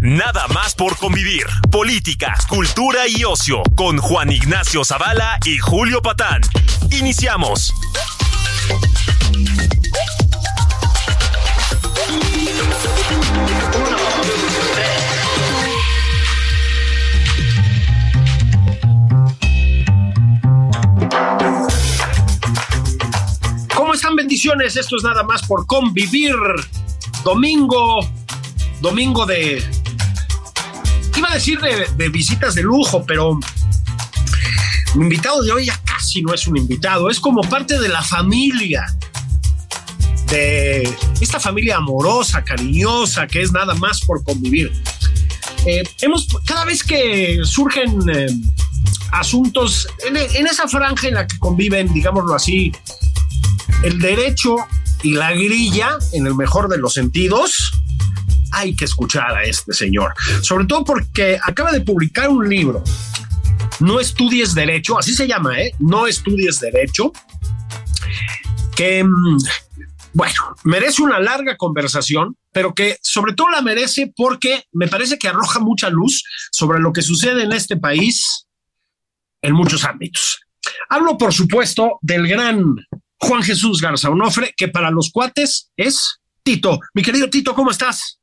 Nada más por convivir. Política, cultura y ocio con Juan Ignacio Zavala y Julio Patán. Iniciamos. ¿Cómo están bendiciones? Esto es nada más por convivir. Domingo, domingo de... Iba a decir de, visitas de lujo, pero mi invitado de hoy ya casi no es un invitado, es como parte de la familia, de esta familia amorosa, cariñosa, que es nada más por convivir. Eh, hemos, cada vez que surgen eh, asuntos en, en esa franja en la que conviven, digámoslo así, el derecho y la grilla, en el mejor de los sentidos, hay que escuchar a este señor. Sobre todo porque acaba de publicar un libro. No estudies derecho, así se llama, ¿eh? No estudies derecho. Que, mm, bueno, merece una larga conversación, pero que sobre todo la merece porque me parece que arroja mucha luz sobre lo que sucede en este país en muchos ámbitos. Hablo, por supuesto, del gran Juan Jesús Garza Onofre, que para los cuates es Tito. Mi querido Tito, ¿cómo estás?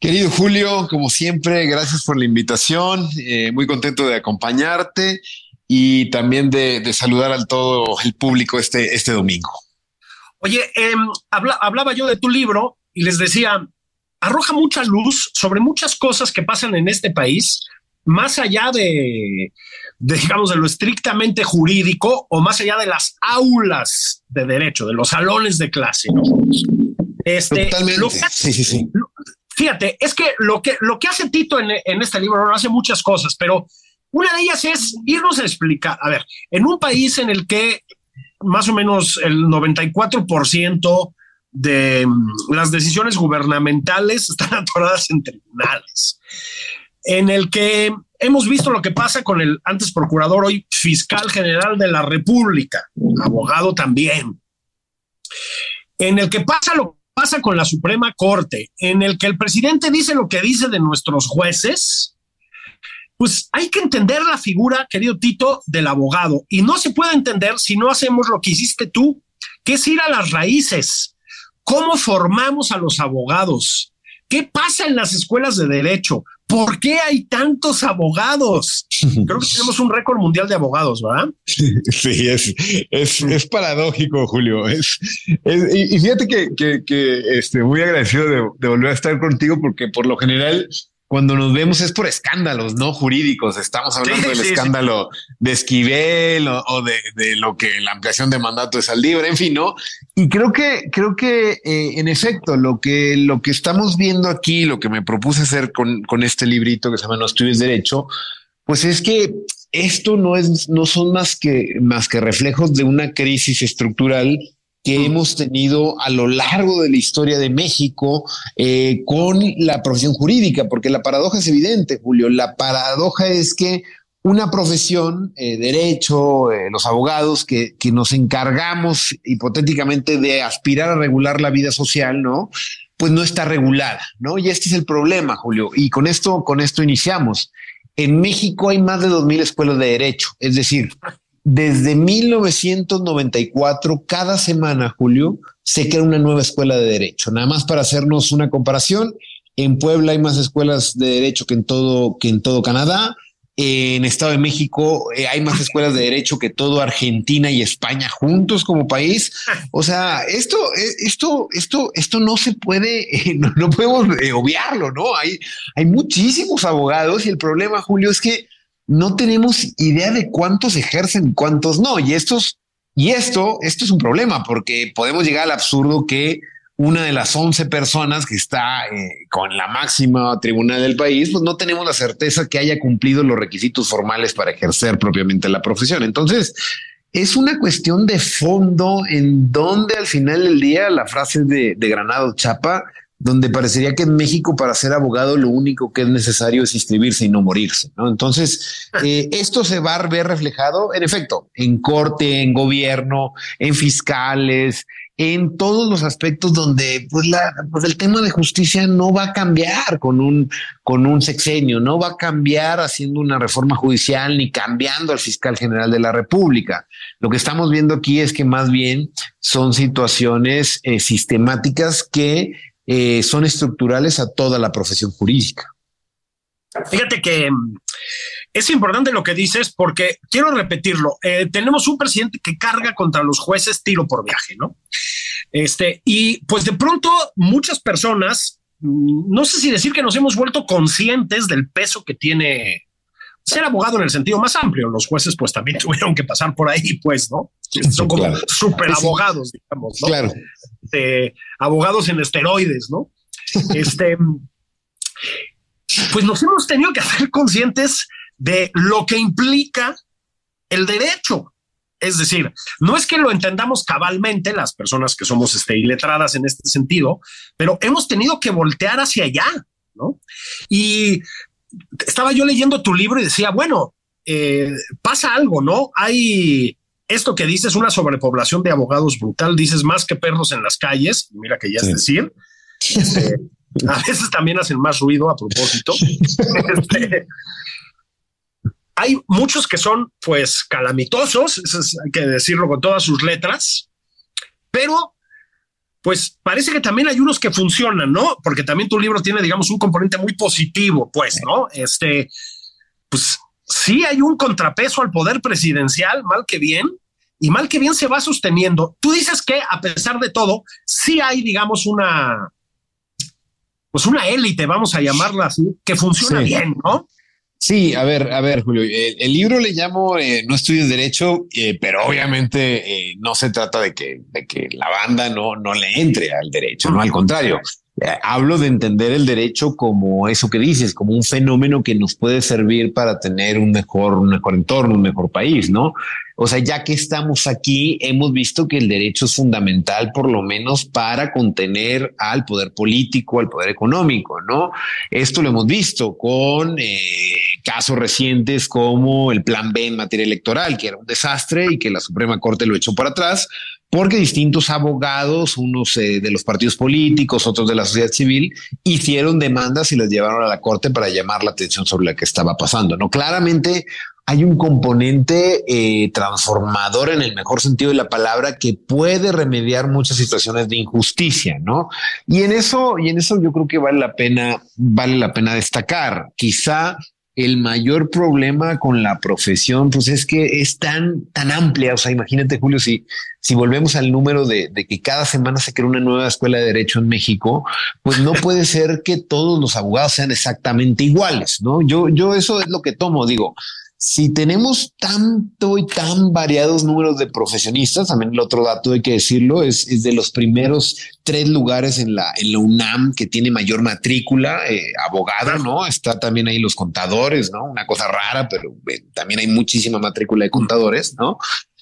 Querido Julio, como siempre, gracias por la invitación. Eh, muy contento de acompañarte y también de, de, saludar al todo el público este, este domingo. Oye, eh, habla, hablaba yo de tu libro y les decía, arroja mucha luz sobre muchas cosas que pasan en este país, más allá de, de, digamos, de lo estrictamente jurídico o más allá de las aulas de derecho, de los salones de clase, ¿no? Este, Totalmente. Lo, sí, sí, sí. Lo, fíjate, es que lo que, lo que hace Tito en, en este libro no hace muchas cosas, pero una de ellas es irnos a explicar, a ver, en un país en el que más o menos el 94% de las decisiones gubernamentales están atoradas en tribunales, en el que hemos visto lo que pasa con el antes procurador, hoy fiscal general de la República, abogado también, en el que pasa lo que pasa con la Suprema Corte, en el que el presidente dice lo que dice de nuestros jueces, pues hay que entender la figura, querido Tito, del abogado. Y no se puede entender si no hacemos lo que hiciste tú, que es ir a las raíces. ¿Cómo formamos a los abogados? ¿Qué pasa en las escuelas de derecho? ¿Por qué hay tantos abogados? Creo que tenemos un récord mundial de abogados, ¿verdad? Sí, es, es, es paradójico, Julio. Es, es, y fíjate que, que, que este, muy agradecido de, de volver a estar contigo porque por lo general cuando nos vemos es por escándalos, no jurídicos. Estamos hablando sí, del sí, escándalo sí. de Esquivel o, o de, de, lo que la ampliación de mandato de Saldívar, en fin, ¿no? Y creo que, creo que eh, en efecto, lo que, lo que estamos viendo aquí, lo que me propuse hacer con, con este librito que se llama No estudies derecho, pues es que esto no es, no son más que, más que reflejos de una crisis estructural que hemos tenido a lo largo de la historia de México eh, con la profesión jurídica, porque la paradoja es evidente, Julio. La paradoja es que una profesión, eh, derecho, eh, los abogados, que, que nos encargamos hipotéticamente de aspirar a regular la vida social, ¿no? Pues no está regulada, ¿no? Y este es el problema, Julio. Y con esto, con esto iniciamos. En México hay más de 2.000 escuelas de derecho, es decir, desde 1994, cada semana, Julio, se crea una nueva escuela de derecho. Nada más para hacernos una comparación, en Puebla hay más escuelas de derecho que en todo, que en todo Canadá. En Estado de México eh, hay más escuelas de derecho que todo Argentina y España juntos como país. O sea, esto, eh, esto, esto, esto no se puede, no, no podemos obviarlo, ¿no? Hay, hay muchísimos abogados y el problema, Julio, es que no tenemos idea de cuántos ejercen cuántos no. Y y esto, esto es un problema porque podemos llegar al absurdo que una de las 11 personas que está eh, con la máxima tribunal del país, pues no tenemos la certeza que haya cumplido los requisitos formales para ejercer propiamente la profesión. Entonces, es una cuestión de fondo en donde al final del día la frase de Granado Chapa donde parecería que en México para ser abogado lo único que es necesario es inscribirse y no morirse. ¿no? Entonces, eh, esto se va a ver reflejado, en efecto, en corte, en gobierno, en fiscales, en todos los aspectos donde pues, la, pues el tema de justicia no va a cambiar con un, con un sexenio, no va a cambiar haciendo una reforma judicial ni cambiando al fiscal general de la República. Lo que estamos viendo aquí es que más bien son situaciones eh, sistemáticas que eh, son estructurales a toda la profesión jurídica. Fíjate que mm, es importante lo que dices porque quiero repetirlo. Eh, tenemos un presidente que carga contra los jueces tiro por viaje, ¿no? Este, y pues de pronto muchas personas, mm, no sé si decir que nos hemos vuelto conscientes del peso que tiene ser abogado en el sentido más amplio. Los jueces pues también tuvieron que pasar por ahí, pues, ¿no? Son como super abogados, digamos, ¿no? Claro. Este, abogados en esteroides, ¿no? Este, pues nos hemos tenido que hacer conscientes de lo que implica el derecho. Es decir, no es que lo entendamos cabalmente las personas que somos este, iletradas en este sentido, pero hemos tenido que voltear hacia allá, ¿no? Y estaba yo leyendo tu libro y decía, bueno, eh, pasa algo, ¿no? Hay esto que dices, una sobrepoblación de abogados brutal, dices más que perros en las calles, mira que ya es decir, este, a veces también hacen más ruido a propósito. Este, hay muchos que son pues calamitosos, eso hay que decirlo con todas sus letras, pero pues parece que también hay unos que funcionan, ¿no? Porque también tu libro tiene, digamos, un componente muy positivo, pues, ¿no? Este, pues sí hay un contrapeso al poder presidencial, mal que bien, y mal que bien se va sosteniendo. Tú dices que a pesar de todo, sí hay, digamos, una, pues una élite, vamos a llamarla así, que funciona bien, ¿no? Sí, a ver, a ver, Julio, el, libro le llamo eh, No estudies derecho, eh, pero obviamente eh, no se trata de que, de que la banda no, no le entre al derecho, no al contrario. Hablo de entender el derecho como eso que dices, como un fenómeno que nos puede servir para tener un mejor, un mejor entorno, un mejor país, ¿no? O sea, ya que estamos aquí, hemos visto que el derecho es fundamental, por lo menos para contener al poder político, al poder económico, ¿no? Esto lo hemos visto con eh, casos recientes como el Plan B en materia electoral, que era un desastre y que la Suprema Corte lo echó por atrás, porque distintos abogados, unos eh, de los partidos políticos, otros de la sociedad civil, hicieron demandas y las llevaron a la corte para llamar la atención sobre lo que estaba pasando. No, claramente hay un componente eh, transformador en el mejor sentido de la palabra que puede remediar muchas situaciones de injusticia, ¿no? Y en eso, y en eso yo creo que vale la pena, vale la pena destacar. Quizá el mayor problema con la profesión, pues es que es tan, tan amplia. O sea, imagínate, Julio, si, si volvemos al número de, de, que cada semana se crea una nueva escuela de derecho en México, pues no puede ser que todos los abogados sean exactamente iguales, ¿no? Yo, yo eso es lo que tomo, digo, si tenemos tanto y tan variados números de profesionistas, también el otro dato hay que decirlo, es, es de los primeros tres lugares en la, UNAM que tiene mayor matrícula, eh, abogado, ¿no? Está también ahí los contadores, ¿no? Una cosa rara, pero eh, también hay muchísima matrícula de contadores, ¿no?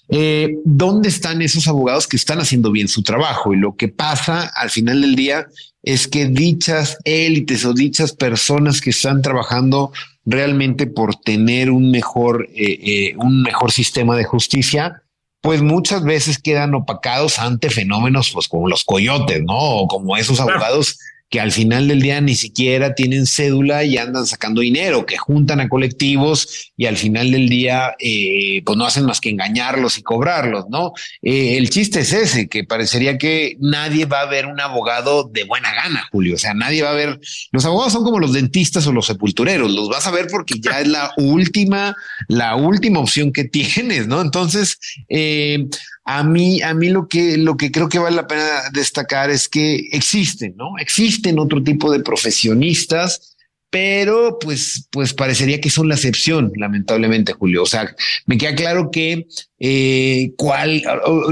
Eh, ¿Dónde están esos abogados que están haciendo bien su trabajo? Y lo que pasa al final del día es que dichas élites o dichas personas que están trabajando realmente por tener un mejor, eh, eh, un mejor sistema de justicia, pues muchas veces quedan opacados ante fenómenos pues como los coyotes, ¿no? O como esos abogados que al final del día ni siquiera tienen cédula y andan sacando dinero, que juntan a colectivos y al final del día eh, pues no hacen más que engañarlos y cobrarlos, ¿no? Eh, el chiste es ese, que parecería que nadie va a ver un abogado de buena gana, Julio, o sea, nadie va a ver, los abogados son como los dentistas o los sepultureros, los vas a ver porque ya es la última, la última opción que tienes, ¿no? Entonces, eh, a mí, a mí lo que, lo que creo que vale la pena destacar es que existen, ¿no? Existen otro tipo de profesionistas, pero pues, pues parecería que son la excepción, lamentablemente, Julio. O sea, me queda claro que eh, cuál,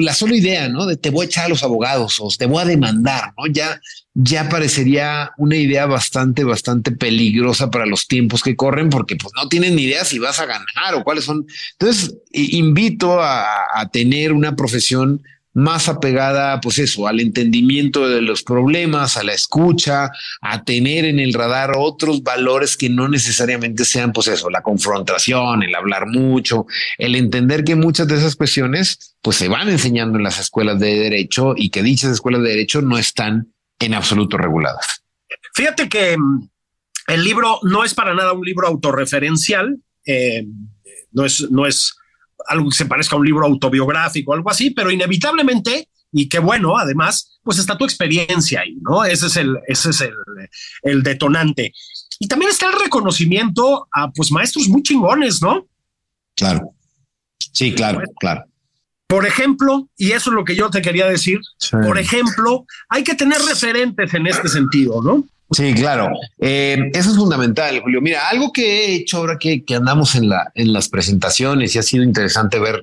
la sola idea, ¿no? De te voy a echar a los abogados o te voy a demandar, ¿no? Ya, ya parecería una idea bastante, bastante peligrosa para los tiempos que corren, porque pues no tienen ni idea si vas a ganar o cuáles son. Entonces, invito a, tener una profesión más apegada, pues eso, al entendimiento de los problemas, a la escucha, a tener en el radar otros valores que no necesariamente sean, pues eso, la confrontación, el hablar mucho, el entender que muchas de esas cuestiones, pues se van enseñando en las escuelas de derecho y que dichas escuelas de derecho no están en absoluto reguladas. Fíjate que mm, el libro no es para nada un libro autorreferencial, eh, no es, no es algo que se parezca a un libro autobiográfico, algo así, pero inevitablemente, y qué bueno, además, pues está tu experiencia ahí, ¿no? Ese es el, ese es el, el detonante. Y también está el reconocimiento a pues maestros muy chingones, ¿no? Claro. Sí, claro, claro. Por ejemplo, y eso es lo que yo te quería decir, por ejemplo, hay que tener referentes en este sentido, ¿no? Sí, claro. Eh, eso es fundamental, Julio. Mira, algo que he hecho ahora que, andamos en, la, en las presentaciones y ha sido interesante ver,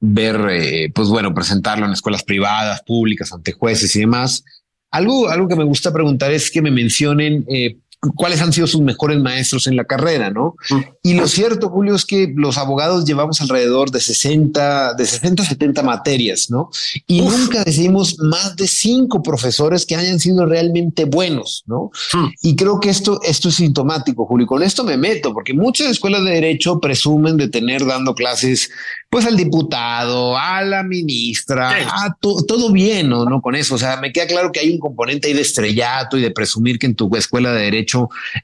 ver, eh, pues bueno, presentarlo en escuelas privadas, públicas, ante jueces y demás. Algo, algo que me gusta preguntar es que me mencionen eh, cuáles han sido sus mejores maestros en la carrera, ¿no? Mm. Y lo cierto, Julio, es que los abogados llevamos alrededor de 60, de 60 a 70 materias, ¿no? Y nunca decimos más de cinco profesores que hayan sido realmente buenos, ¿no? Mm. Y creo que esto, esto es sintomático, Julio. Y con esto me meto, porque muchas escuelas de derecho presumen de tener dando clases, pues al diputado, a la ministra, a todo bien, ¿no? ¿no? Con eso, o sea, me queda claro que hay un componente ahí de estrellato y de presumir que en tu escuela de derecho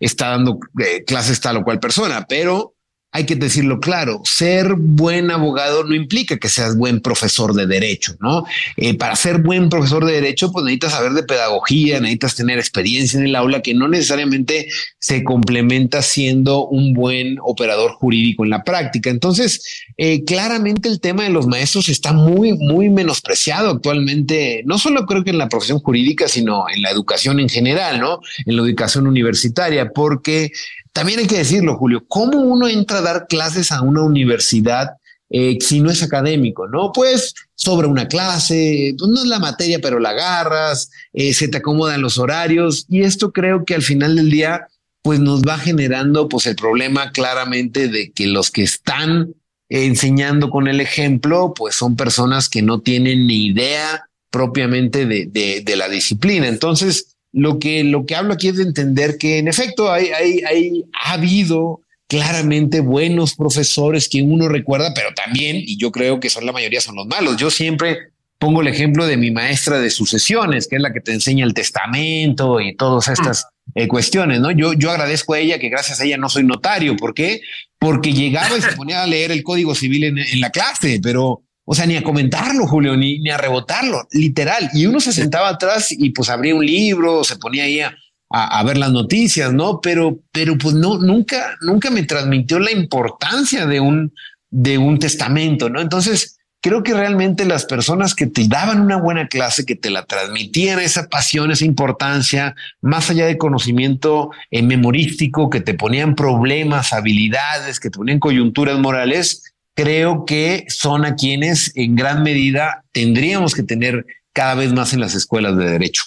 está dando eh, clases tal o cual persona, pero hay que decirlo claro, ser buen abogado no implica que seas buen profesor de derecho, ¿no? Eh, para ser buen profesor de derecho, pues necesitas saber de pedagogía, necesitas tener experiencia en el aula que no necesariamente se complementa siendo un buen operador jurídico en la práctica. Entonces, eh, claramente el tema de los maestros está muy, muy menospreciado actualmente, no solo creo que en la profesión jurídica, sino en la educación en general, ¿no? En la educación universitaria, porque también hay que decirlo, Julio, ¿cómo uno entra a dar clases a una universidad eh, si no es académico? No, pues sobre una clase, pues no es la materia, pero la agarras, eh, se te acomodan los horarios y esto creo que al final del día pues nos va generando pues el problema claramente de que los que están enseñando con el ejemplo pues son personas que no tienen ni idea propiamente de la disciplina. Entonces, lo que, lo que hablo aquí es de entender que en efecto hay, hay, ha habido claramente buenos profesores que uno recuerda, pero también, y yo creo que son la mayoría, son los malos. Yo siempre pongo el ejemplo de mi maestra de sucesiones, que es la que te enseña el testamento y todas estas eh, cuestiones, ¿no? Yo, yo agradezco a ella que gracias a ella no soy notario. ¿Por qué? Porque llegaba y se ponía a leer el Código Civil en la clase, pero o sea, ni a comentarlo, Julio, ni, ni a rebotarlo, literal. Y uno se sentaba atrás y pues abría un libro, se ponía ahí a, a, ver las noticias, ¿no? Pero, pero pues no, nunca, nunca me transmitió la importancia de un, de un testamento, ¿no? Entonces, creo que realmente las personas que te daban una buena clase, que te la transmitían esa pasión, esa importancia, más allá de conocimiento eh, memorístico, que te ponían problemas, habilidades, que te ponían coyunturas morales, creo que son a quienes en gran medida tendríamos que tener cada vez más en las escuelas de derecho.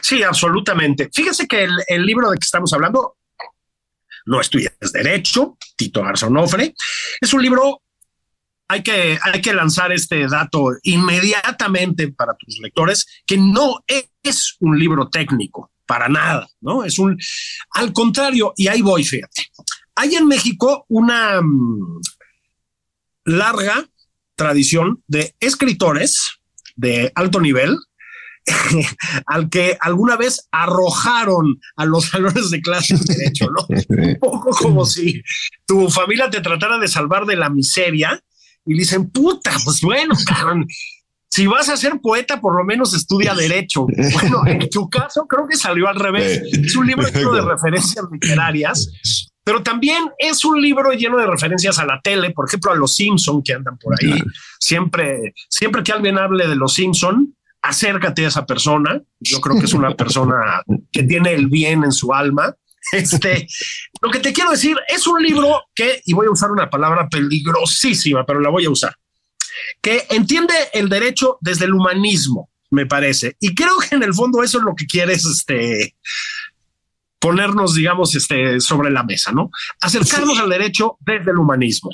Sí, absolutamente. Fíjese que el, libro de que estamos hablando, No estudias Derecho, Tito Garzonofre, es un libro, hay que, hay que lanzar este dato inmediatamente para tus lectores, que no es un libro técnico, para nada, ¿no? Es un, al contrario, y ahí voy, fíjate. Hay en México una mm, larga tradición de escritores de alto nivel al que alguna vez arrojaron a los salones de clase de derecho, ¿no? Un poco como si tu familia te tratara de salvar de la miseria y dicen, puta, pues bueno, cabrón, si vas a ser poeta, por lo menos estudia derecho. Bueno, en tu caso creo que salió al revés. Es un libro de referencias literarias, pero también es un libro lleno de referencias a la tele, por ejemplo, a los Simpson que andan por ahí. Siempre, siempre que alguien hable de los Simpson, acércate a esa persona. Yo creo que es una persona que tiene el bien en su alma. Este, lo que te quiero decir es un libro que, y voy a usar una palabra peligrosísima, pero la voy a usar, que entiende el derecho desde el humanismo, me parece. Y creo que en el fondo eso es lo que quieres, este, ponernos, digamos, este, sobre la mesa, ¿no? Acercarnos al derecho desde el humanismo.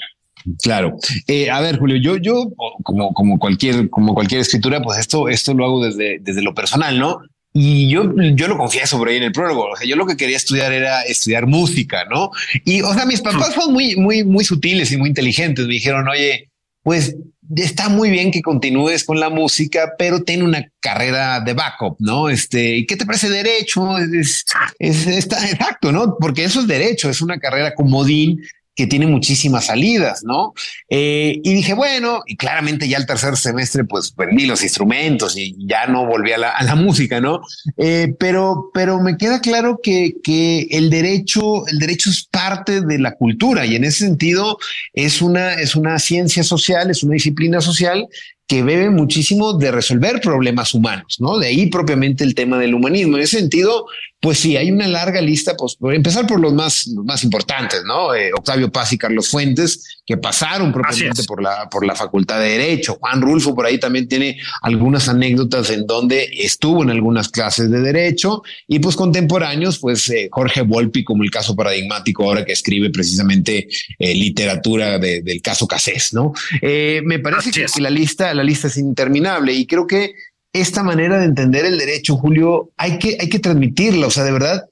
Claro. Eh, a ver, Julio, yo, yo, como, como cualquier, como cualquier escritura, pues esto, esto lo hago desde, desde lo personal, ¿no? Y yo, yo lo confieso por ahí en el prólogo. O sea, yo lo que quería estudiar era estudiar música, ¿no? Y, o sea, mis papás fueron muy, muy, muy sutiles y muy inteligentes. Me dijeron, oye, pues está muy bien que continúes con la música, pero ten una carrera de backup, ¿no? Este, ¿y qué te parece derecho? Es, es, está exacto, ¿no? Porque eso es derecho, es una carrera comodín que tiene muchísimas salidas, ¿no? Eh, y dije, bueno, y claramente ya el tercer semestre, pues vendí los instrumentos y ya no volví a la, música, ¿no? Eh, pero, pero me queda claro que, que el derecho, el derecho es parte de la cultura y en ese sentido es una, es una ciencia social, es una disciplina social que bebe muchísimo de resolver problemas humanos, ¿no? De ahí propiamente el tema del humanismo. En ese sentido, pues sí, hay una larga lista, pues por empezar por los más, más importantes, ¿no? Eh, Octavio Paz y Carlos Fuentes, que pasaron propiamente por la, por la Facultad de Derecho. Juan Rulfo por ahí también tiene algunas anécdotas en donde estuvo en algunas clases de Derecho y pues contemporáneos, pues eh, Jorge Volpi como el caso paradigmático ahora que escribe precisamente eh, literatura del caso Casés, ¿no? me parece que, que la lista, la lista es interminable y creo que esta manera de entender el derecho, Julio, hay que, hay que transmitirla. O sea, de verdad,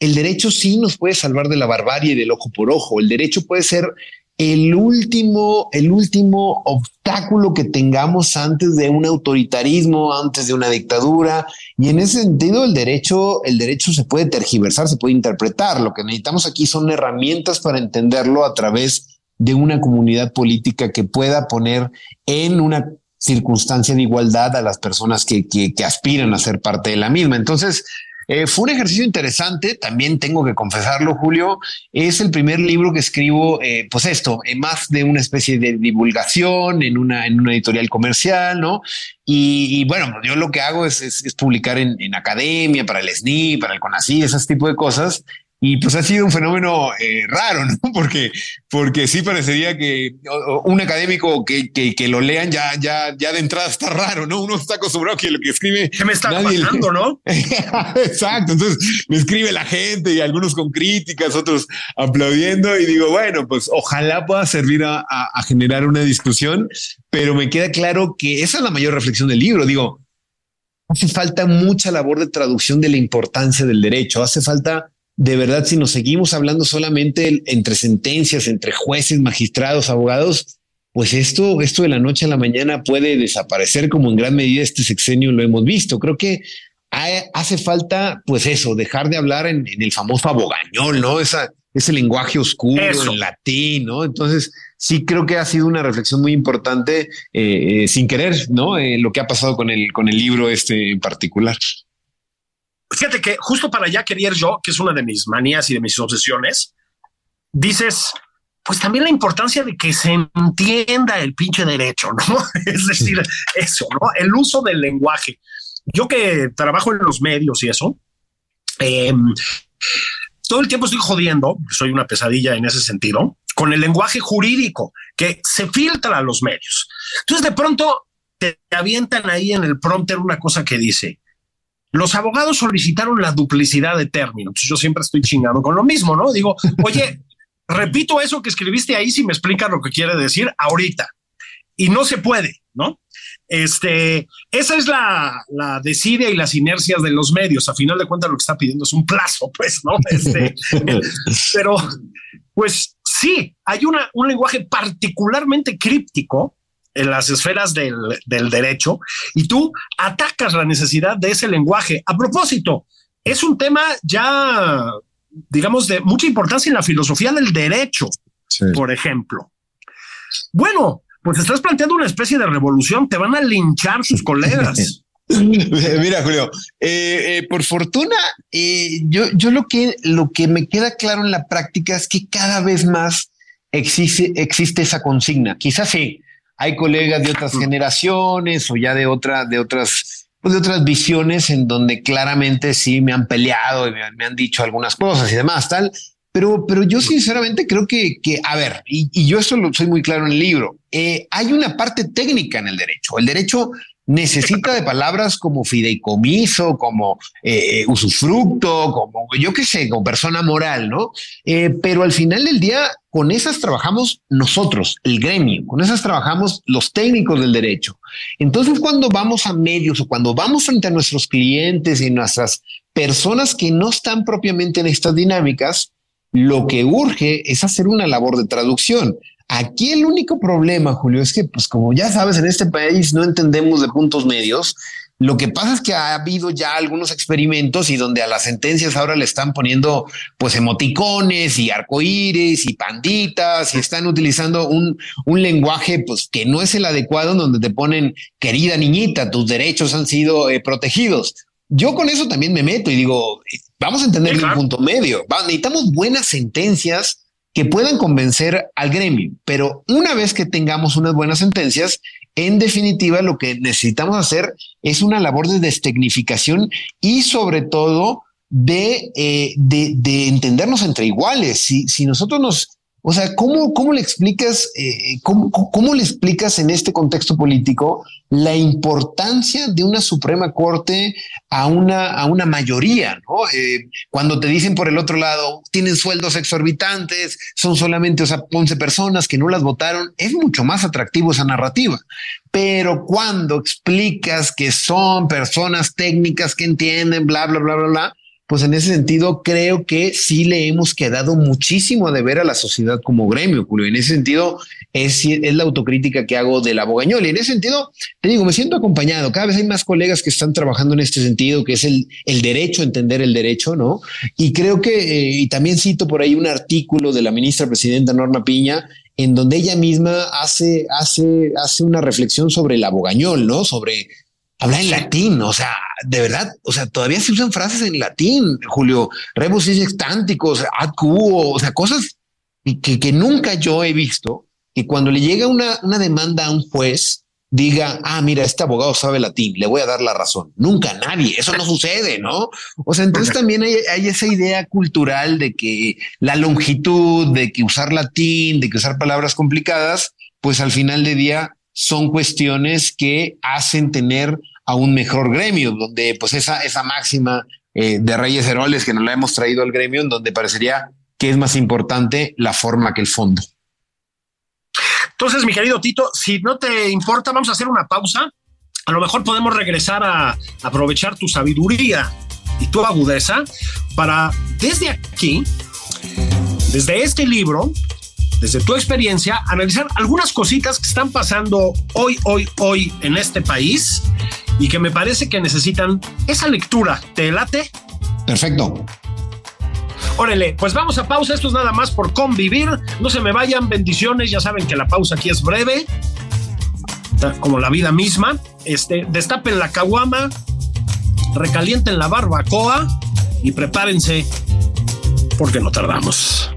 el derecho sí nos puede salvar de la barbarie y del ojo por ojo. El derecho puede ser el último, el último obstáculo que tengamos antes de un autoritarismo, antes de una dictadura. Y en ese sentido, el derecho, el derecho se puede tergiversar, se puede interpretar. Lo que necesitamos aquí son herramientas para entenderlo a través de una comunidad política que pueda poner en una circunstancia de igualdad a las personas que, que, aspiran a ser parte de la misma. Entonces, eh, fue un ejercicio interesante, también tengo que confesarlo, Julio. Es el primer libro que escribo, eh, pues esto, en más de una especie de divulgación en una, en una editorial comercial, ¿no? Y, bueno, yo lo que hago es, es, publicar en, academia, para el SNI, para el CONACYT, ese tipo de cosas. Y pues ha sido un fenómeno eh, raro, ¿no? Porque, porque sí parecería que un académico que, que, lo lean ya, ya, ya de entrada está raro, ¿no? Uno está acostumbrado a que lo que escribe. ¿Qué me está pasando, no? Exacto. Entonces me escribe la gente y algunos con críticas, otros aplaudiendo. Y digo, bueno, pues ojalá pueda servir a, a generar una discusión, pero me queda claro que esa es la mayor reflexión del libro. Digo, hace falta mucha labor de traducción de la importancia del derecho. Hace falta de verdad, si nos seguimos hablando solamente entre sentencias, entre jueces, magistrados, abogados, pues esto, esto de la noche a la mañana puede desaparecer como en gran medida este sexenio lo hemos visto. Creo que hace falta, pues eso, dejar de hablar en, el famoso abogañol, ¿no? Esa, ese lenguaje oscuro en latín, ¿no? Entonces, sí creo que ha sido una reflexión muy importante, eh, eh, sin querer, ¿no? Eh, lo que ha pasado con el, con el libro este en particular. Fíjate que justo para allá quería ir yo, que es una de mis manías y de mis obsesiones, dices, pues también la importancia de que se entienda el pinche derecho, ¿no? Es decir, eso, ¿no? El uso del lenguaje. Yo que trabajo en los medios y eso, em, todo el tiempo estoy jodiendo, soy una pesadilla en ese sentido, con el lenguaje jurídico que se filtra a los medios. Entonces de pronto te avientan ahí en el prompter una cosa que dice, los abogados solicitaron la duplicidad de términos. Yo siempre estoy chingando con lo mismo, ¿no? Digo, oye, repito eso que escribiste ahí si me explicas lo que quiere decir ahorita. Y no se puede, ¿no? Este, esa es la, la desidia y las inercias de los medios. A final de cuentas, lo que está pidiendo es un plazo, pues, ¿no? Este, pero, pues sí, hay una, un lenguaje particularmente críptico en las esferas del, del derecho y tú atacas la necesidad de ese lenguaje. A propósito, es un tema ya, digamos, de mucha importancia en la filosofía del derecho, por ejemplo. Bueno, pues estás planteando una especie de revolución, te van a linchar sus colegas. Mira, Julio, eh, eh, por fortuna, eh, yo, yo lo que lo que me queda claro en la práctica es que cada vez más existe, existe esa consigna. Quizás sí, hay colegas de otras generaciones o ya de otra, de otras, pues de otras visiones en donde claramente sí me han peleado y me, han dicho algunas cosas y demás, tal. Pero, pero yo sinceramente creo que, que a ver, y, y yo eso lo soy muy claro en el libro, hay una parte técnica en el derecho. El derecho necesita de palabras como fideicomiso, como eh, usufructo, como yo qué sé, como persona moral, ¿no? Eh, pero al final del día, con esas trabajamos nosotros, el gremio, con esas trabajamos los técnicos del derecho. Entonces, cuando vamos a medios o cuando vamos frente a nuestros clientes y nuestras personas que no están propiamente en estas dinámicas, lo que urge es hacer una labor de traducción. Aquí el único problema, Julio, es que, pues como ya sabes, en este país no entendemos de puntos medios. Lo que pasa es que ha habido ya algunos experimentos y donde a las sentencias ahora le están poniendo pues emoticones y arcoíris y panditas y están utilizando un, un lenguaje pues que no es el adecuado donde te ponen querida niñita, tus derechos han sido eh, protegidos. Yo con eso también me meto y digo, vamos a entender un punto medio. necesitamos buenas sentencias que puedan convencer al gremio. Pero una vez que tengamos unas buenas sentencias, en definitiva lo que necesitamos hacer es una labor de destecnificación y sobre todo de, eh, de, entendernos entre iguales. Si, si nosotros nos o sea, ¿cómo, cómo le explicas, eh, cómo, cómo, le explicas en este contexto político la importancia de una Suprema Corte a una, a una mayoría? ¿no? Eh, cuando te dicen por el otro lado, tienen sueldos exorbitantes, son solamente o sea, 11 personas que no las votaron, es mucho más atractivo esa narrativa. Pero cuando explicas que son personas técnicas que entienden, bla, bla, bla, bla, bla, pues en ese sentido creo que sí le hemos quedado muchísimo de ver a la sociedad como gremio, Julio. En ese sentido es, la autocrítica que hago de la. Y en ese sentido, te digo, me siento acompañado. Cada vez hay más colegas que están trabajando en este sentido, que es el, el derecho a entender el derecho, ¿no? Y creo que, eh, y también cito por ahí un artículo de la ministra presidenta Norma Piña, en donde ella misma hace, hace, hace una reflexión sobre la Bogañol, ¿no? Sobre habla en latín, o sea, de verdad, o sea, todavía se usan frases en latín, Julio, rebus extánticos, ad o sea, cosas que, que, nunca yo he visto, que cuando le llega una, una demanda a un juez, diga, ah, mira, este abogado sabe latín, le voy a dar la razón. Nunca nadie, eso no sucede, ¿no? O sea, entonces también hay, hay, esa idea cultural de que la longitud, de que usar latín, de que usar palabras complicadas, pues al final de día son cuestiones que hacen tener a un mejor gremio, donde pues esa, esa máxima eh, de Reyes Heroles que nos la hemos traído al gremio, en donde parecería que es más importante la forma que el fondo. Entonces, mi querido Tito, si no te importa, vamos a hacer una pausa. A lo mejor podemos regresar a aprovechar tu sabiduría y tu agudeza para desde aquí, desde este libro, desde tu experiencia, analizar algunas cositas que están pasando hoy, hoy, hoy en este país y que me parece que necesitan esa lectura. ¿Te late? Perfecto. Órale, pues vamos a pausa. Esto es nada más por convivir. No se me vayan. Bendiciones. Ya saben que la pausa aquí es breve, como la vida misma. Este, destapen la caguama, recalienten la barbacoa y prepárense porque no tardamos.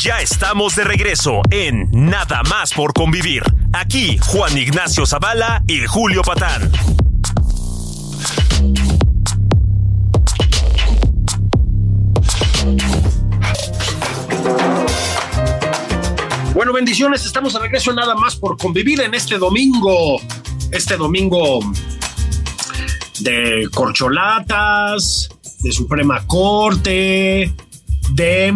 Ya estamos de regreso en Nada más por convivir. Aquí Juan Ignacio Zavala y Julio Patán. Bueno, bendiciones, estamos de regreso nada más por convivir en este domingo, este domingo de corcholatas, de Suprema Corte, de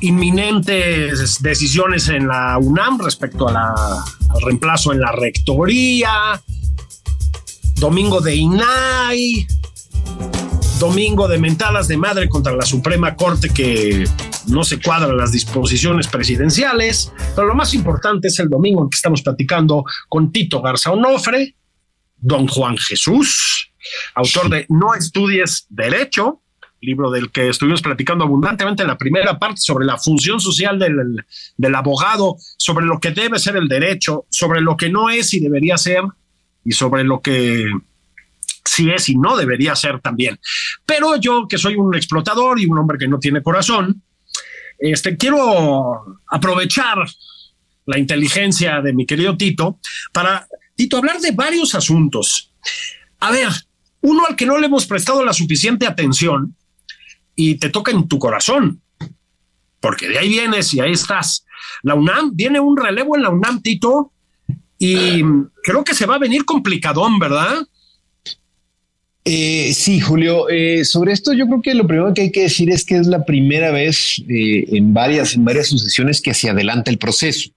inminentes decisiones en la UNAM respecto al reemplazo en la rectoría, domingo de INAI, domingo de mentadas de madre contra la Suprema Corte que no se cuadran las disposiciones presidenciales, pero lo más importante es el domingo en que estamos platicando con Tito Garza Onofre, don Juan Jesús, autor de No estudies derecho, libro del que estuvimos platicando abundantemente en la primera parte sobre la función social del, del abogado, sobre lo que debe ser el derecho, sobre lo que no es y debería ser, y sobre lo que sí es y no debería ser también. Pero yo, que soy un explotador y un hombre que no tiene corazón, este, quiero aprovechar la inteligencia de mi querido Tito para, Tito, hablar de varios asuntos. A ver, uno al que no le hemos prestado la suficiente atención y te toca en tu corazón, porque de ahí vienes y ahí estás. La UNAM, viene un relevo en la UNAM, Tito, y creo que se va a venir complicadón, ¿verdad? Eh, sí, Julio. Eh, sobre esto, yo creo que lo primero que hay que decir es que es la primera vez eh, en varias, en varias sucesiones que se adelanta el proceso.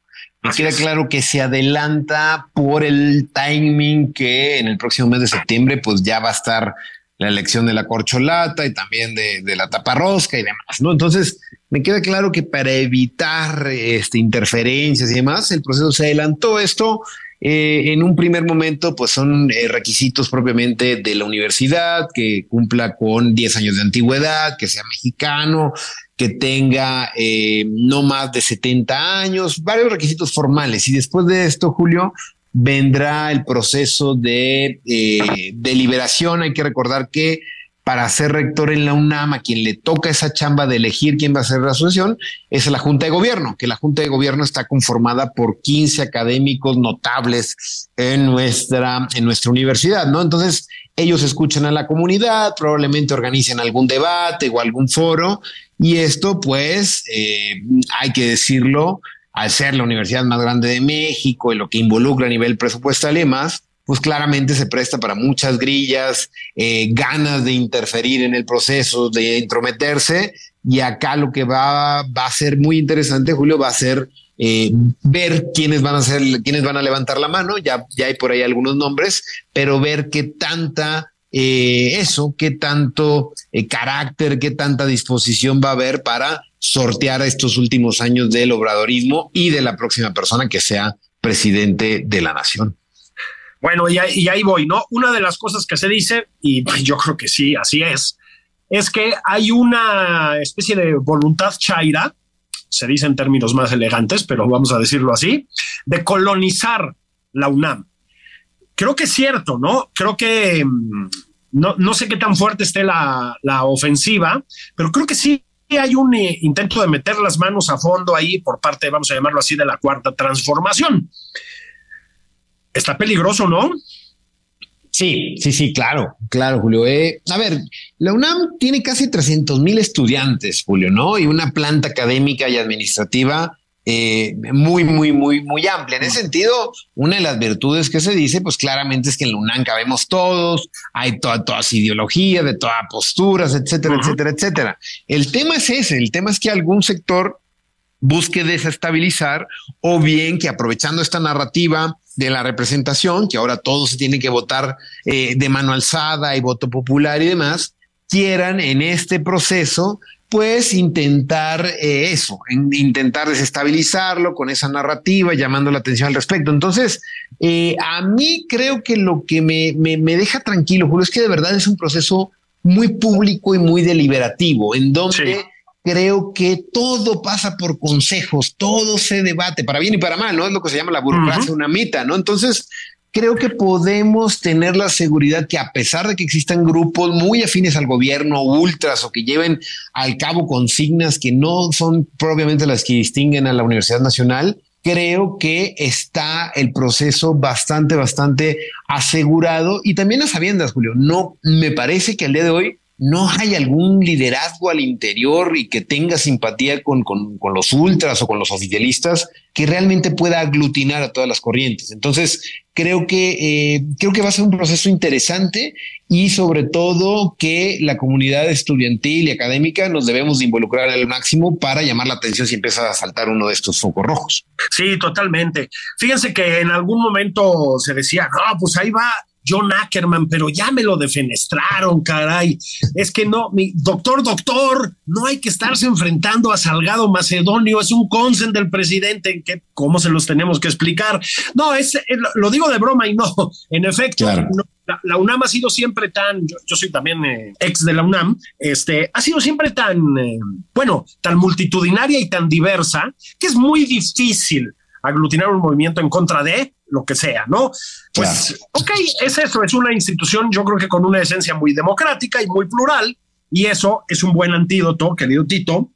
Me queda claro que se adelanta por el timing que en el próximo mes de septiembre, pues ya va a estar la elección de la corcholata y también de, la taparrosca y demás, ¿no? Entonces, me queda claro que para evitar este, interferencias y demás, el proceso se adelantó. Esto eh, en un primer momento, pues son eh, requisitos propiamente de la universidad, que cumpla con 10 años de antigüedad, que sea mexicano, que tenga eh, no más de 70 años, varios requisitos formales. Y después de esto, Julio, vendrá el proceso de eh, deliberación. Hay que recordar que para ser rector en la UNAM, a quien le toca esa chamba de elegir quién va a ser la asociación, es la Junta de Gobierno, que la Junta de Gobierno está conformada por 15 académicos notables en nuestra, en nuestra universidad, ¿no? Entonces, ellos escuchan a la comunidad, probablemente organicen algún debate o algún foro, y esto, pues, eh, hay que decirlo, al ser la universidad más grande de México y lo que involucra a nivel presupuestal y pues claramente se presta para muchas grillas, eh, ganas de interferir en el proceso, de intrometerse. Y acá lo que va, va a ser muy interesante, Julio, va a ser eh, ver quiénes van a ser, quiénes van a levantar la mano. Ya, ya hay por ahí algunos nombres, pero ver qué tanta eh, eso, qué tanto carácter, qué tanta disposición va a haber para sortear estos últimos años del obradorismo y de la próxima persona que sea presidente de la nación. Bueno, y y ahí voy, ¿no? Una de las cosas que se dice, y yo creo que sí, así es, es que hay una especie de voluntad chaira, se dice en términos más elegantes, pero vamos a decirlo así, de colonizar la UNAM. Creo que es cierto, ¿no? Creo que mm, no, no sé qué tan fuerte esté la, la ofensiva, pero creo que sí hay un eh, intento de meter las manos a fondo ahí por parte, vamos a llamarlo así, de la cuarta transformación. Está peligroso, ¿no? Sí, sí, sí, claro, claro, Julio. Eh, a ver, la UNAM tiene casi 300 mil estudiantes, Julio, ¿no? Y una planta académica y administrativa eh, muy, muy, muy, muy amplia. En ese sentido, una de las virtudes que se dice, pues claramente es que en la UNAM cabemos todos, hay toda, todas ideologías, de todas posturas, etcétera, etcétera, etcétera. El tema es ese, el tema es que algún sector busque desestabilizar o bien que aprovechando esta narrativa de la representación, que ahora todo se tiene que votar eh, de mano alzada y voto popular y demás, quieran en este proceso pues intentar eh, eso, intentar desestabilizarlo con esa narrativa, llamando la atención al respecto. Entonces, eh, a mí creo que lo que me, me, me, deja tranquilo, Julio, es que de verdad es un proceso muy público y muy deliberativo, en donde creo que todo pasa por consejos, todo se debate, para bien y para mal, ¿no? Es lo que se llama la burocracia, una mitad, ¿no? Entonces, creo que podemos tener la seguridad que a pesar de que existan grupos muy afines al gobierno, ultras o que lleven al cabo consignas que no son propiamente las que distinguen a la Universidad Nacional, creo que está el proceso bastante, bastante asegurado y también a sabiendas, Julio. No me parece que al día de hoy no hay algún liderazgo al interior y que tenga simpatía con, con, los ultras o con los oficialistas que realmente pueda aglutinar a todas las corrientes. Entonces, creo que, eh, creo que va a ser un proceso interesante y sobre todo que la comunidad estudiantil y académica nos debemos de involucrar al máximo para llamar la atención si empieza a saltar uno de estos focos rojos. Sí, totalmente. Fíjense que en algún momento se decía, no, pues ahí va John Ackerman, pero ya me lo defenestraron, caray. Es que no, mi doctor, doctor, no hay que estarse enfrentando a Salgado Macedonio, es un consen del presidente, que cómo se los tenemos que explicar. No, es, lo digo de broma y no, en efecto, la, UNAM ha sido siempre tan, yo, soy también eh, ex de la UNAM, este, ha sido siempre tan, eh, bueno, tan multitudinaria y tan diversa que es muy difícil aglutinar un movimiento en contra de lo que sea, ¿no? Pues, ok, es eso, es una institución, yo creo que con una esencia muy democrática y muy plural, y eso es un buen antídoto, querido Tito,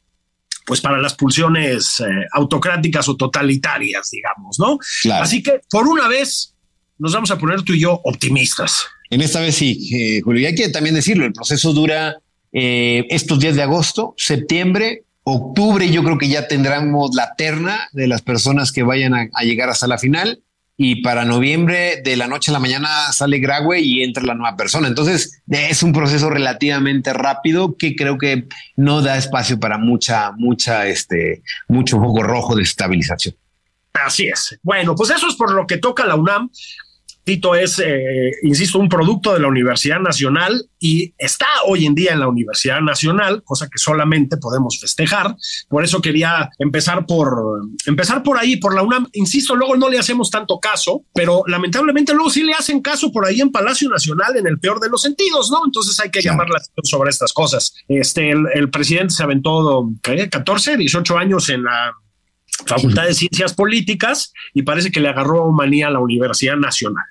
pues para las pulsiones eh, autocráticas o totalitarias, digamos, ¿no? Así que por una vez nos vamos a poner tú y yo optimistas. En esta vez sí, eh, Julio, y hay que también decirlo, el proceso dura eh, estos días de agosto, septiembre, octubre, yo creo que ya tendremos la terna de las personas que vayan a llegar hasta la final y para noviembre de la noche a la mañana sale Graue y entra la nueva persona. Entonces es un proceso relativamente rápido que creo que no da espacio para mucha, mucha, este, mucho foco rojo de estabilización. Así es. Bueno, pues eso es por lo que toca la UNAM. Tito es, eh, insisto, un producto de la Universidad Nacional y está hoy en día en la Universidad Nacional, cosa que solamente podemos festejar. Por eso quería empezar por empezar por ahí, por la UNAM. Insisto, luego no le hacemos tanto caso, pero lamentablemente luego sí le hacen caso por ahí en Palacio Nacional en el peor de los sentidos, ¿no? Entonces hay que llamar la atención sobre estas cosas. Este, el, el presidente se aventó ¿qué? 14, 18 años en la Facultad de Ciencias Políticas y parece que le agarró manía a la Universidad Nacional.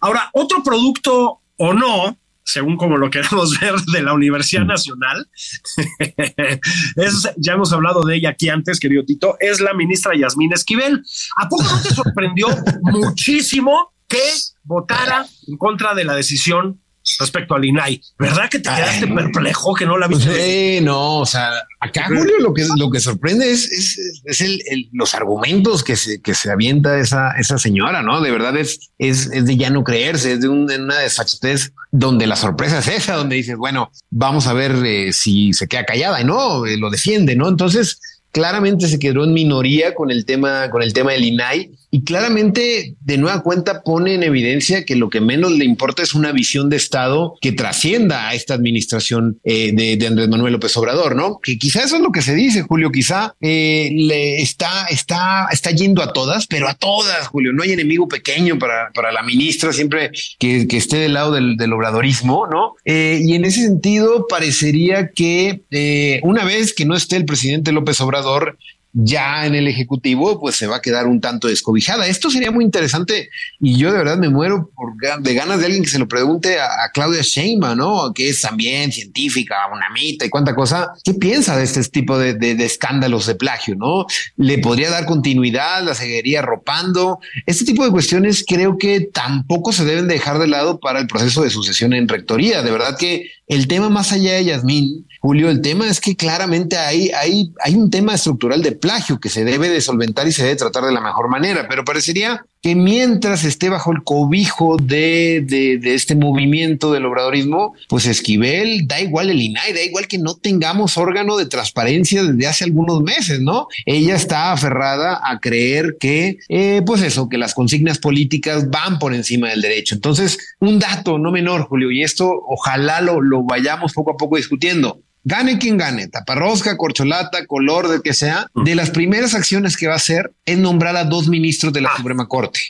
Ahora, otro producto o no, según como lo queramos ver de la Universidad Nacional, es, ya hemos hablado de ella aquí antes, querido Tito, es la ministra Yasmín Esquivel. ¿A poco no te sorprendió muchísimo que votara en contra de la decisión respecto al INAI. ¿Verdad que te quedaste perplejo que no la viste? Sí, no, o sea, acá Julio lo que, lo que sorprende es, es, el, los argumentos que se, que se avienta esa, esa señora, ¿no? De verdad es, es, de ya no creerse, es de, una desfachatez donde la sorpresa es esa, donde dices, bueno, vamos a ver eh, si se queda callada y no, eh, lo defiende, ¿no? Entonces, claramente se quedó en minoría con el tema, con el tema del INAI y claramente de nueva cuenta pone en evidencia que lo que menos le importa es una visión de Estado que trascienda a esta administración eh, de, Andrés Manuel López Obrador, ¿no? Que quizá eso es lo que se dice, Julio, quizá eh, le está, está, está yendo a todas, pero a todas, Julio, no hay enemigo pequeño para, para la ministra siempre que, que esté del lado del, del obradorismo, ¿no? Eh, y en ese sentido parecería que una vez que no esté el presidente López Obrador, ya en el Ejecutivo, pues se va a quedar un tanto descobijada. Esto sería muy interesante y yo de verdad me muero por, de ganas de alguien que se lo pregunte a, Claudia Sheinbaum, ¿no? Que es también científica, una mita y cuánta cosa. ¿Qué piensa de este tipo de, de, escándalos de plagio, no? ¿Le podría dar continuidad? ¿La seguiría arropando? Este tipo de cuestiones creo que tampoco se deben dejar de lado para el proceso de sucesión en rectoría. De verdad que el tema más allá de Yasmín, Julio, el tema es que claramente hay, hay, hay un tema estructural de plagio que se debe de solventar y se debe tratar de la mejor manera, pero parecería que mientras esté bajo el cobijo de, de, este movimiento del obradorismo, pues Esquivel, da igual el INAI, da igual que no tengamos órgano de transparencia desde hace algunos meses, ¿no? Ella está aferrada a creer que, eh, pues eso, que las consignas políticas van por encima del derecho. Entonces, un dato no menor, Julio, y esto ojalá lo, lo vayamos poco a poco discutiendo gane quien gane, taparrosca, corcholata, color, de que sea, de las primeras acciones que va a hacer es nombrar a dos ministros de la ah. Suprema Corte.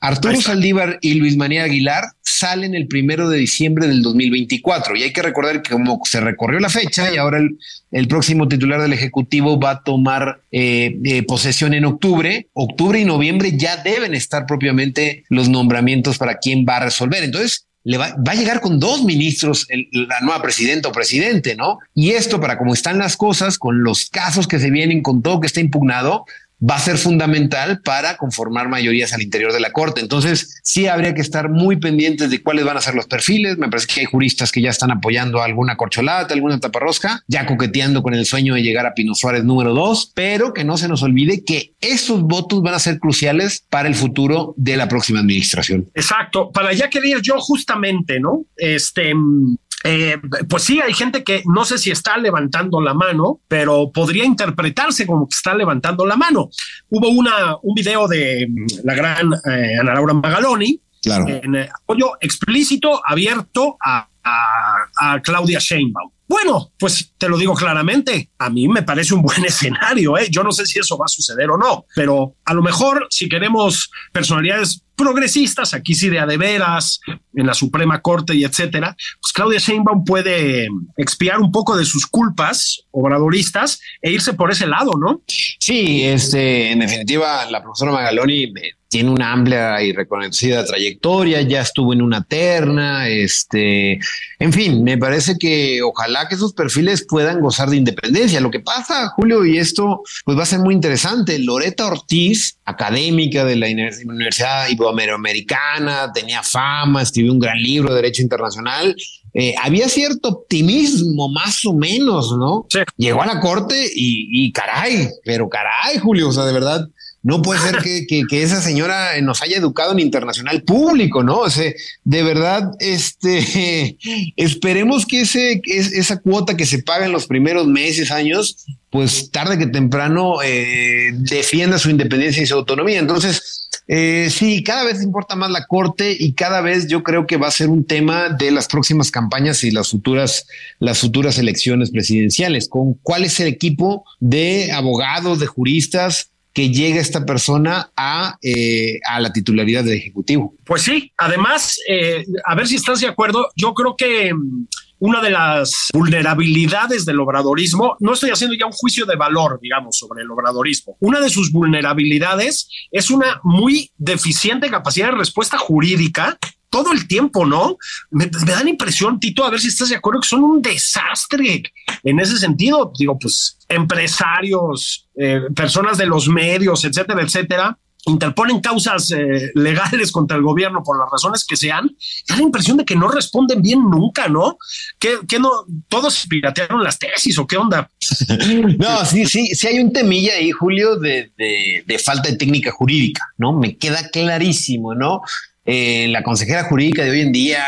Arturo Saldívar y Luis María Aguilar salen el primero de diciembre del 2024 y hay que recordar que como se recorrió la fecha y ahora el, próximo titular del Ejecutivo va a tomar eh, eh, posesión en octubre, octubre y noviembre ya deben estar propiamente los nombramientos para quién va a resolver. Entonces, le va, a llegar con dos ministros la nueva presidenta o presidente, ¿no? Y esto, para cómo están las cosas, con los casos que se vienen, con todo que está impugnado, va a ser fundamental para conformar mayorías al interior de la Corte. Entonces, sí habría que estar muy pendientes de cuáles van a ser los perfiles. Me parece que hay juristas que ya están apoyando alguna corcholata, alguna taparrosca, ya coqueteando con el sueño de llegar a Pino Suárez número dos, pero que no se nos olvide que esos votos van a ser cruciales para el futuro de la próxima administración. Exacto. Para ya quería yo justamente, ¿no? Este, eh, pues sí, hay gente que no sé si está levantando la mano, pero podría interpretarse como que está levantando la mano. Hubo una, un video de la gran eh, Ana Laura Magaloni, claro. en eh, apoyo explícito, abierto a, a Claudia Sheinbaum. Bueno, pues te lo digo claramente, a mí me parece un buen escenario, ¿eh? yo no sé si eso va a suceder o no, pero a lo mejor si queremos personalidades progresistas, aquí sí de a de veras, en la Suprema Corte y etcétera, pues Claudia Sheinbaum puede expiar un poco de sus culpas obradoristas e irse por ese lado, ¿no? Sí, este, en definitiva, la profesora Magaloni tiene una amplia y reconocida trayectoria, ya estuvo en una terna, este, en fin, me parece que ojalá que esos perfiles puedan gozar de independencia. Lo que pasa, Julio, y esto pues va a ser muy interesante, Loreta Ortiz, académica de la Universidad Iberoamericana, tenía fama, escribió un gran libro de Derecho Internacional, eh, había cierto optimismo, más o menos, ¿no? Llegó a la corte y, y, caray, pero caray, Julio, o sea, de verdad, no puede ser que, que, esa señora nos haya educado en internacional público, ¿no? O sea, de verdad, este, esperemos que ese, esa cuota que se paga en los primeros meses, años, pues tarde que temprano eh, defienda su independencia y su autonomía. Entonces, eh, sí, cada vez importa más la corte y cada vez yo creo que va a ser un tema de las próximas campañas y las futuras, las futuras elecciones presidenciales. Con cuál es el equipo de abogados, de juristas que llegue esta persona a, eh, a la titularidad del Ejecutivo. Pues sí, además, eh, a ver si estás de acuerdo, yo creo que mm, una de las vulnerabilidades del obradorismo, no estoy haciendo ya un juicio de valor, digamos, sobre el obradorismo, una de sus vulnerabilidades es una muy deficiente capacidad de respuesta jurídica todo el tiempo, ¿no? Me, da la impresión, Tito, a ver si estás de acuerdo, que son un desastre en ese sentido. Digo, pues empresarios, eh, personas de los medios, etcétera, etcétera, interponen causas eh, legales contra el gobierno por las razones que sean, da la impresión de que no responden bien nunca, ¿no? Que, no, todos piratearon las tesis o qué onda. no, sí, sí, sí hay un temilla ahí, Julio, de, de falta de técnica jurídica, ¿no? Me queda clarísimo, ¿no? Eh, la consejera jurídica de hoy en día,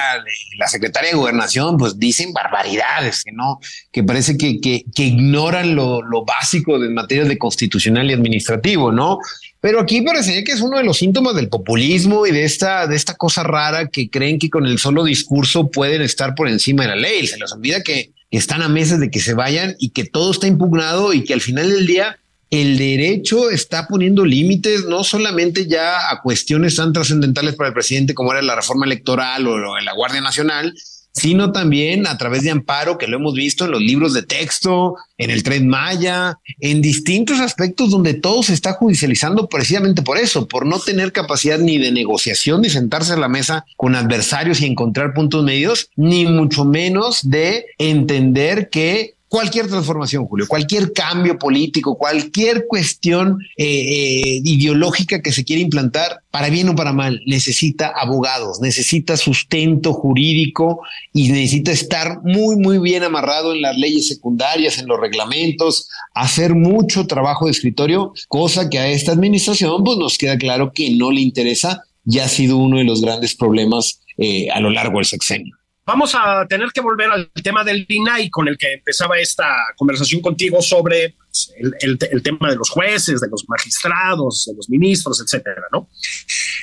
la secretaria de gobernación, pues dicen barbaridades, que no, que parece que, que, ignoran lo, lo, básico en materia de constitucional y administrativo, ¿no? Pero aquí parece que es uno de los síntomas del populismo y de esta, de esta cosa rara que creen que con el solo discurso pueden estar por encima de la ley. Se les olvida que están a meses de que se vayan y que todo está impugnado y que al final del día el derecho está poniendo límites no solamente ya a cuestiones tan trascendentales para el presidente como era la reforma electoral o la Guardia Nacional, sino también a través de amparo, que lo hemos visto en los libros de texto, en el tren Maya, en distintos aspectos donde todo se está judicializando precisamente por eso, por no tener capacidad ni de negociación, ni sentarse a la mesa con adversarios y encontrar puntos medios, ni mucho menos de entender que cualquier transformación, Julio, cualquier cambio político, cualquier cuestión eh, eh, ideológica que se quiera implantar, para bien o para mal, necesita abogados, necesita sustento jurídico y necesita estar muy, muy bien amarrado en las leyes secundarias, en los reglamentos, hacer mucho trabajo de escritorio, cosa que a esta administración pues, nos queda claro que no le interesa, ya ha sido uno de los grandes problemas eh, a lo largo del sexenio. Vamos a tener que volver al tema del INAI con el que empezaba esta conversación contigo sobre pues, el, tema de los jueces, de los magistrados, de los ministros, etcétera, ¿no?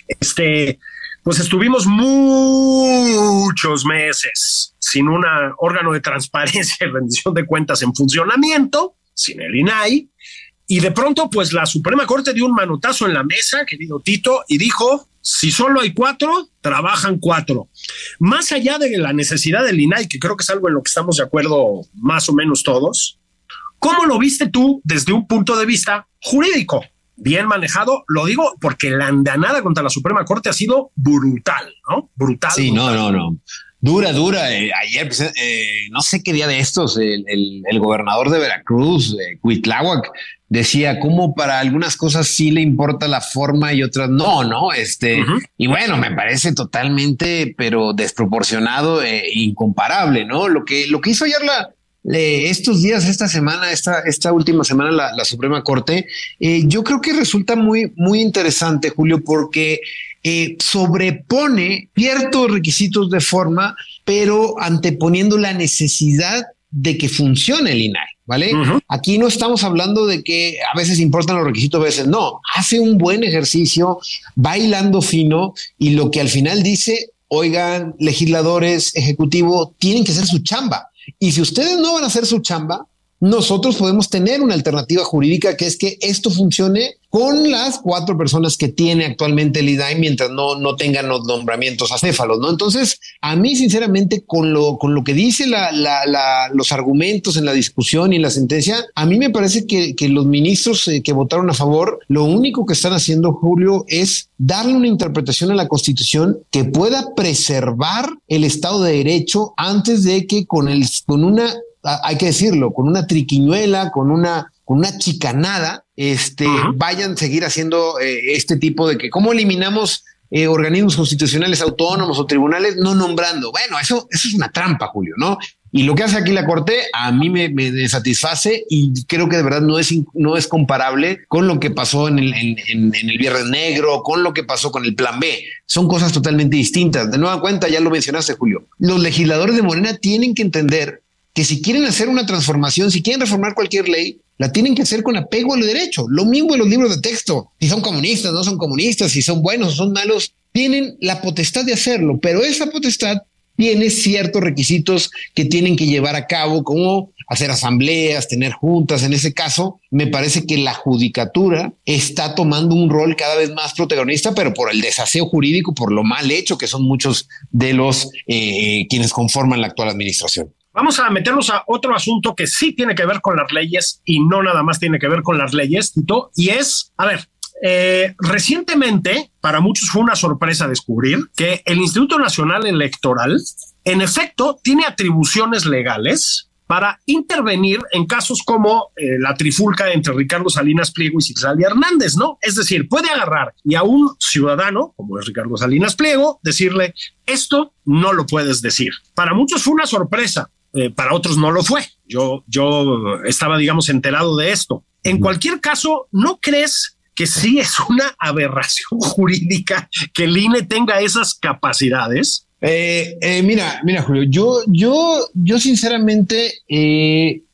Este, pues estuvimos muchos meses sin un órgano de transparencia y rendición de cuentas en funcionamiento, sin el INAI, y de pronto, pues la Suprema Corte dio un manotazo en la mesa, querido Tito, y dijo, si solo hay cuatro, trabajan cuatro. Más allá de la necesidad del INAI, que creo que es algo en lo que estamos de acuerdo más o menos todos, ¿cómo lo viste tú desde un punto de vista jurídico? Bien manejado, lo digo porque la andanada contra la Suprema Corte ha sido brutal, ¿no? Brutal. Sí, no, no, no. Dura, dura. Eh, ayer, pues, eh, no sé qué día de estos, el, gobernador de Veracruz, eh, decía cómo para algunas cosas sí le importa la forma y otras no, ¿no? Este, y bueno, me parece totalmente, pero desproporcionado e incomparable, ¿no? Lo que, lo que hizo ayer la, estos días, esta semana, esta, esta última semana, la, Suprema Corte, eh, yo creo que resulta muy, muy interesante, Julio, porque eh, sobrepone ciertos requisitos de forma, pero anteponiendo la necesidad de que funcione el INAI. ¿vale? Aquí no estamos hablando de que a veces importan los requisitos, a veces no. Hace un buen ejercicio, bailando fino y lo que al final dice, oigan, legisladores, ejecutivo, tienen que hacer su chamba. Y si ustedes no van a hacer su chamba, nosotros podemos tener una alternativa jurídica que es que esto funcione con las cuatro personas que tiene actualmente el IDAI mientras no, no tengan los nombramientos acéfalos, ¿no? Entonces, a mí, sinceramente, con lo, con lo que dice la, la, los argumentos en la discusión y en la sentencia, a mí me parece que, que los ministros eh, que votaron a favor, lo único que están haciendo, Julio, es darle una interpretación a la Constitución que pueda preservar el Estado de Derecho antes de que con, el, con una hay que decirlo, con una triquiñuela, con una, con una chicanada, este, vayan a seguir haciendo eh, este tipo de que, ¿cómo eliminamos eh, organismos constitucionales autónomos o tribunales no nombrando? Bueno, eso, eso es una trampa, Julio, ¿no? Y lo que hace aquí la Corte a mí me, me satisface y creo que de verdad no es, no es comparable con lo que pasó en el, en, en, el Viernes Negro, con lo que pasó con el Plan B. Son cosas totalmente distintas. De nueva cuenta, ya lo mencionaste, Julio. Los legisladores de Morena tienen que entender que si quieren hacer una transformación, si quieren reformar cualquier ley, la tienen que hacer con apego al derecho. Lo mismo en los libros de texto. Si son comunistas, no son comunistas, si son buenos o son malos, tienen la potestad de hacerlo, pero esa potestad tiene ciertos requisitos que tienen que llevar a cabo, como hacer asambleas, tener juntas. En ese caso, me parece que la judicatura está tomando un rol cada vez más protagonista, pero por el desaseo jurídico, por lo mal hecho que son muchos de los eh, quienes conforman la actual administración. Vamos a meternos a otro asunto que sí tiene que ver con las leyes y no nada más tiene que ver con las leyes, Tito, y es, a ver, eh, recientemente, para muchos fue una sorpresa descubrir que el Instituto Nacional Electoral, en efecto, tiene atribuciones legales para intervenir en casos como eh, la trifulca entre Ricardo Salinas Pliego y Cisalia Hernández, ¿no? Es decir, puede agarrar y a un ciudadano, como es Ricardo Salinas Pliego, decirle, esto no lo puedes decir. Para muchos fue una sorpresa, eh, para otros no lo fue. Yo, yo estaba, digamos, enterado de esto. En cualquier caso, ¿no crees que sí es una aberración jurídica que el INE tenga esas capacidades? Eh, eh, mira, mira, Julio, yo, yo, yo sinceramente,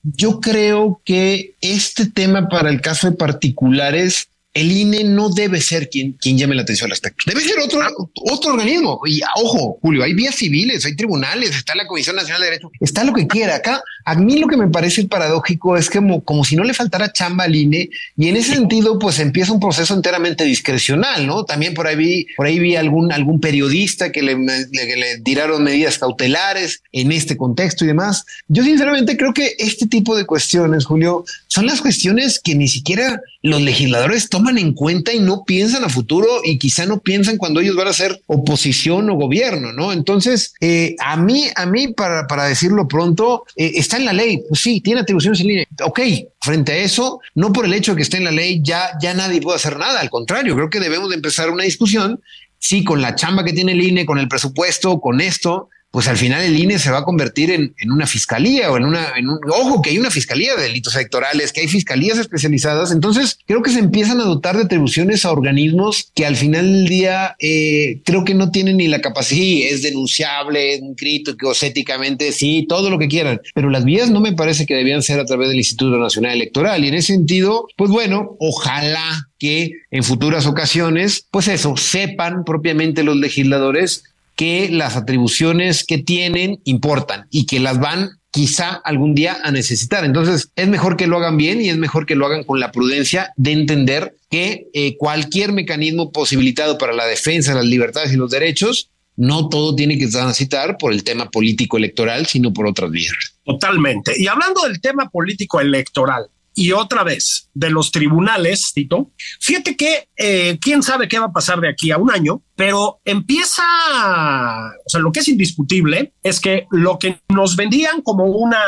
yo creo que este tema para el caso de particulares el INE no debe ser quien, quien llame la atención al respecto. Debe ser otro, otro organismo. Y ojo, Julio, hay vías civiles, hay tribunales, está la Comisión Nacional de Derecho, está lo que quiera. Acá, a mí lo que me parece paradójico es como, como si no le faltara chamba al INE y en ese sentido, pues empieza un proceso enteramente discrecional, ¿no? También por ahí vi, por ahí vi algún, algún periodista que le, que le tiraron medidas cautelares en este contexto y demás. Yo sinceramente creo que este tipo de cuestiones, Julio, son las cuestiones que ni siquiera los legisladores toman en cuenta y no piensan a futuro y quizá no piensan cuando ellos van a ser oposición o gobierno, ¿no? Entonces, eh, a mí, a mí, para, para decirlo pronto, eh, está en la ley, pues sí, tiene atribuciones en línea. Ok, frente a eso, no por el hecho de que esté en la ley, ya, ya nadie puede hacer nada. Al contrario, creo que debemos de empezar una discusión, sí, con la chamba que tiene el INE, con el presupuesto, con esto, pues al final el INE se va a convertir en, una fiscalía o en una, en un, ojo, que hay una fiscalía de delitos electorales, que hay fiscalías especializadas. Entonces creo que se empiezan a dotar de atribuciones a organismos que al final del día eh, creo que no tienen ni la capacidad, es denunciable, es un crítico, éticamente, sí, todo lo que quieran, pero las vías no me parece que debían ser a través del Instituto Nacional Electoral. Y en ese sentido, pues bueno, ojalá que en futuras ocasiones, pues eso, sepan propiamente los legisladores que las atribuciones que tienen importan y que las van quizá algún día a necesitar. Entonces, es mejor que lo hagan bien y es mejor que lo hagan con la prudencia de entender que eh, cualquier mecanismo posibilitado para la defensa de las libertades y los derechos, no todo tiene que transitar por el tema político electoral, sino por otras vías. Totalmente. Y hablando del tema político electoral, y otra vez de los tribunales, Tito. Fíjate que eh, quién sabe qué va a pasar de aquí a un año, pero empieza, o sea, lo que es indiscutible es que lo que nos vendían como una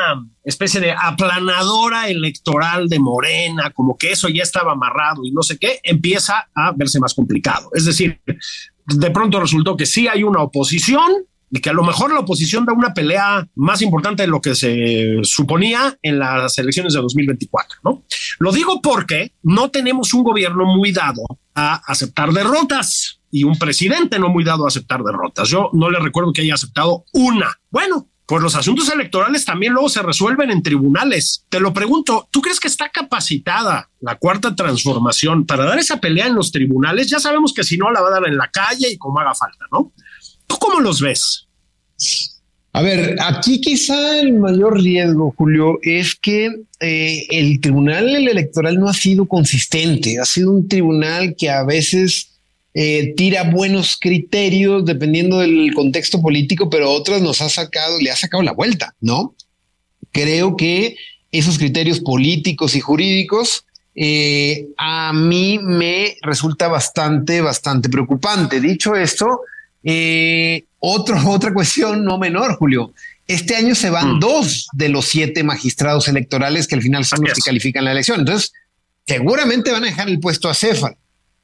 especie de aplanadora electoral de Morena, como que eso ya estaba amarrado y no sé qué, empieza a verse más complicado. Es decir, de pronto resultó que sí hay una oposición, y que a lo mejor la oposición da una pelea más importante de lo que se suponía en las elecciones de 2024, ¿no? Lo digo porque no tenemos un gobierno muy dado a aceptar derrotas y un presidente no muy dado a aceptar derrotas. Yo no le recuerdo que haya aceptado una. Bueno, pues los asuntos electorales también luego se resuelven en tribunales. Te lo pregunto, ¿tú crees que está capacitada la cuarta transformación para dar esa pelea en los tribunales? Ya sabemos que si no la va a dar en la calle y como haga falta, ¿no? ¿Tú cómo los ves? A ver, aquí quizá el mayor riesgo, Julio, es que eh, el tribunal electoral no ha sido consistente, ha sido un tribunal que a veces eh, tira buenos criterios dependiendo del contexto político, pero otras nos ha sacado, le ha sacado la vuelta, ¿no? Creo que esos criterios políticos y jurídicos eh, a mí me resulta bastante, bastante preocupante. Dicho esto, eh, otro, otra cuestión no menor, Julio. Este año se van mm. dos de los siete magistrados electorales que al final son los que califican la elección. Entonces, seguramente van a dejar el puesto a Cefal.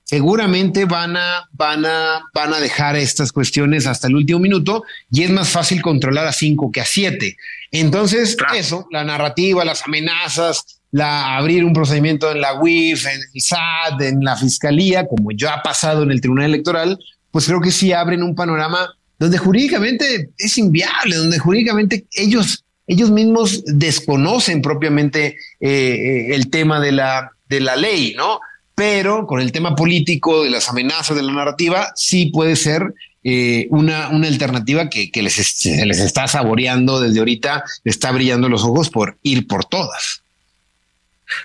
Seguramente van a, van a, van a dejar estas cuestiones hasta el último minuto y es más fácil controlar a cinco que a siete. Entonces, eso, la narrativa, las amenazas, la abrir un procedimiento en la UIF, en el SAT, en la fiscalía, como ya ha pasado en el Tribunal Electoral, pues creo que sí abren un panorama donde jurídicamente es inviable, donde jurídicamente ellos, ellos mismos desconocen propiamente eh, el tema de la, de la ley, ¿no? Pero con el tema político, de las amenazas, de la narrativa, sí puede ser eh, una, una alternativa que, que les, les está saboreando desde ahorita, le está brillando los ojos por ir por todas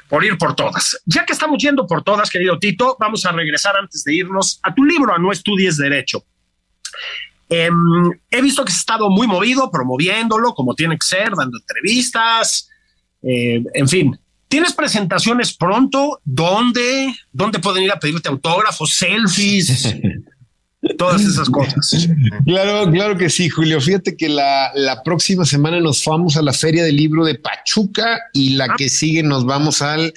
por ir por todas. Ya que estamos yendo por todas, querido Tito, vamos a regresar antes de irnos a tu libro, a No Estudies Derecho. Em, he visto que has estado muy movido promoviéndolo como tiene que ser, dando entrevistas, eh, en fin. ¿Tienes presentaciones pronto? ¿Dónde? ¿Dónde pueden ir a pedirte autógrafos, selfies? todas esas cosas. Claro, claro que sí, Julio. Fíjate que la, próxima semana nos vamos a la Feria del Libro de Pachuca y la ah. que sigue nos vamos al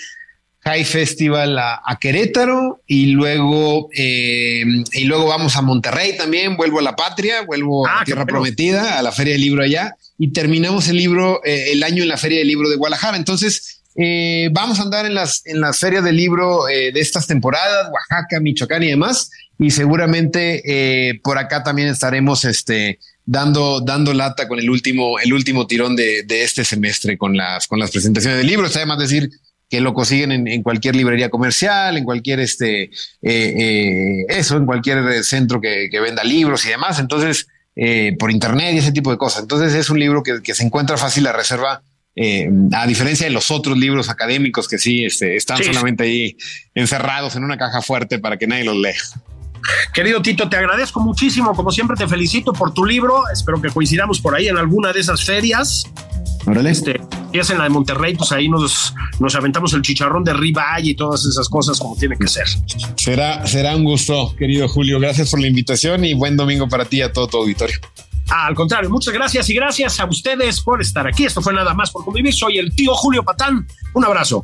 High Festival a, Querétaro y luego eh, y luego vamos a Monterrey también, vuelvo a la patria, vuelvo a ah, Tierra Prometida, a la Feria del Libro allá y terminamos el libro eh, el año en la Feria del Libro de Guadalajara. Entonces, eh, vamos a andar en las en las ferias del libro de estas temporadas, Oaxaca, Michoacán y demás y seguramente eh, por acá también estaremos este, dando, dando lata con el último, el último tirón de, de, este semestre con las, con las presentaciones de libros. Además, decir, que lo consiguen en, cualquier librería comercial, en cualquier este, eh, eh, eso, en cualquier centro que, venda libros y demás. Entonces, eh, por internet y ese tipo de cosas. Entonces, es un libro que, se encuentra fácil la reserva. A diferencia de los otros libros académicos que sí este, están solamente ahí encerrados en una caja fuerte para que nadie los lea. Querido Tito, te agradezco muchísimo. Como siempre, te felicito por tu libro. Espero que coincidamos por ahí en alguna de esas ferias. Órale. Este, y es en la de Monterrey, pues ahí nos, nos aventamos el chicharrón de ribeye y todas esas cosas como tiene que ser. Será, será un gusto, querido Julio. Gracias por la invitación y buen domingo para ti y a todo tu auditorio. Al contrario, muchas gracias y gracias a ustedes por estar aquí. Esto fue nada más por convivir. Soy el tío Julio Patán. Un abrazo.